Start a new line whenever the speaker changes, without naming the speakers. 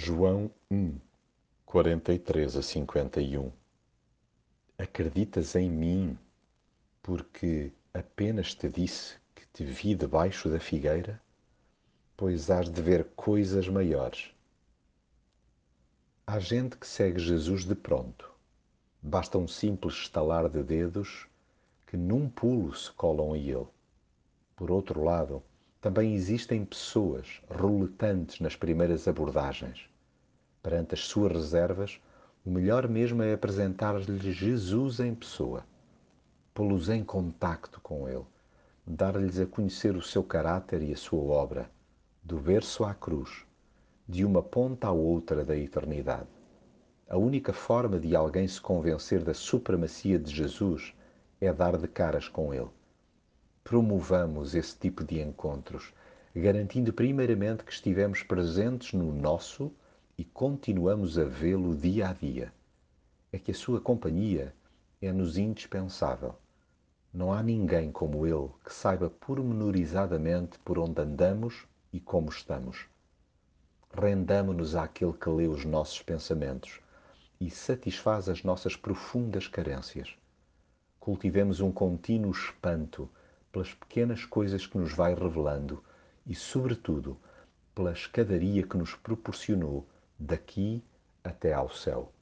João 1, 43 a 51 Acreditas em mim, porque apenas te disse que te vi debaixo da figueira? Pois hás de ver coisas maiores. Há gente que segue Jesus de pronto. Basta um simples estalar de dedos que num pulo se colam a ele. Por outro lado, também existem pessoas relutantes nas primeiras abordagens. Perante as suas reservas, o melhor mesmo é apresentar-lhes Jesus em pessoa, pô-los em contacto com Ele, dar-lhes a conhecer o seu caráter e a sua obra, do berço à cruz, de uma ponta à outra da eternidade. A única forma de alguém se convencer da supremacia de Jesus é dar de caras com Ele promovamos esse tipo de encontros, garantindo primeiramente que estivemos presentes no nosso e continuamos a vê-lo dia a dia. É que a sua companhia é-nos indispensável. Não há ninguém como ele que saiba pormenorizadamente por onde andamos e como estamos. Rendamo-nos àquele que lê os nossos pensamentos e satisfaz as nossas profundas carências. Cultivemos um contínuo espanto pelas pequenas coisas que nos vai revelando e, sobretudo, pela escadaria que nos proporcionou daqui até ao céu.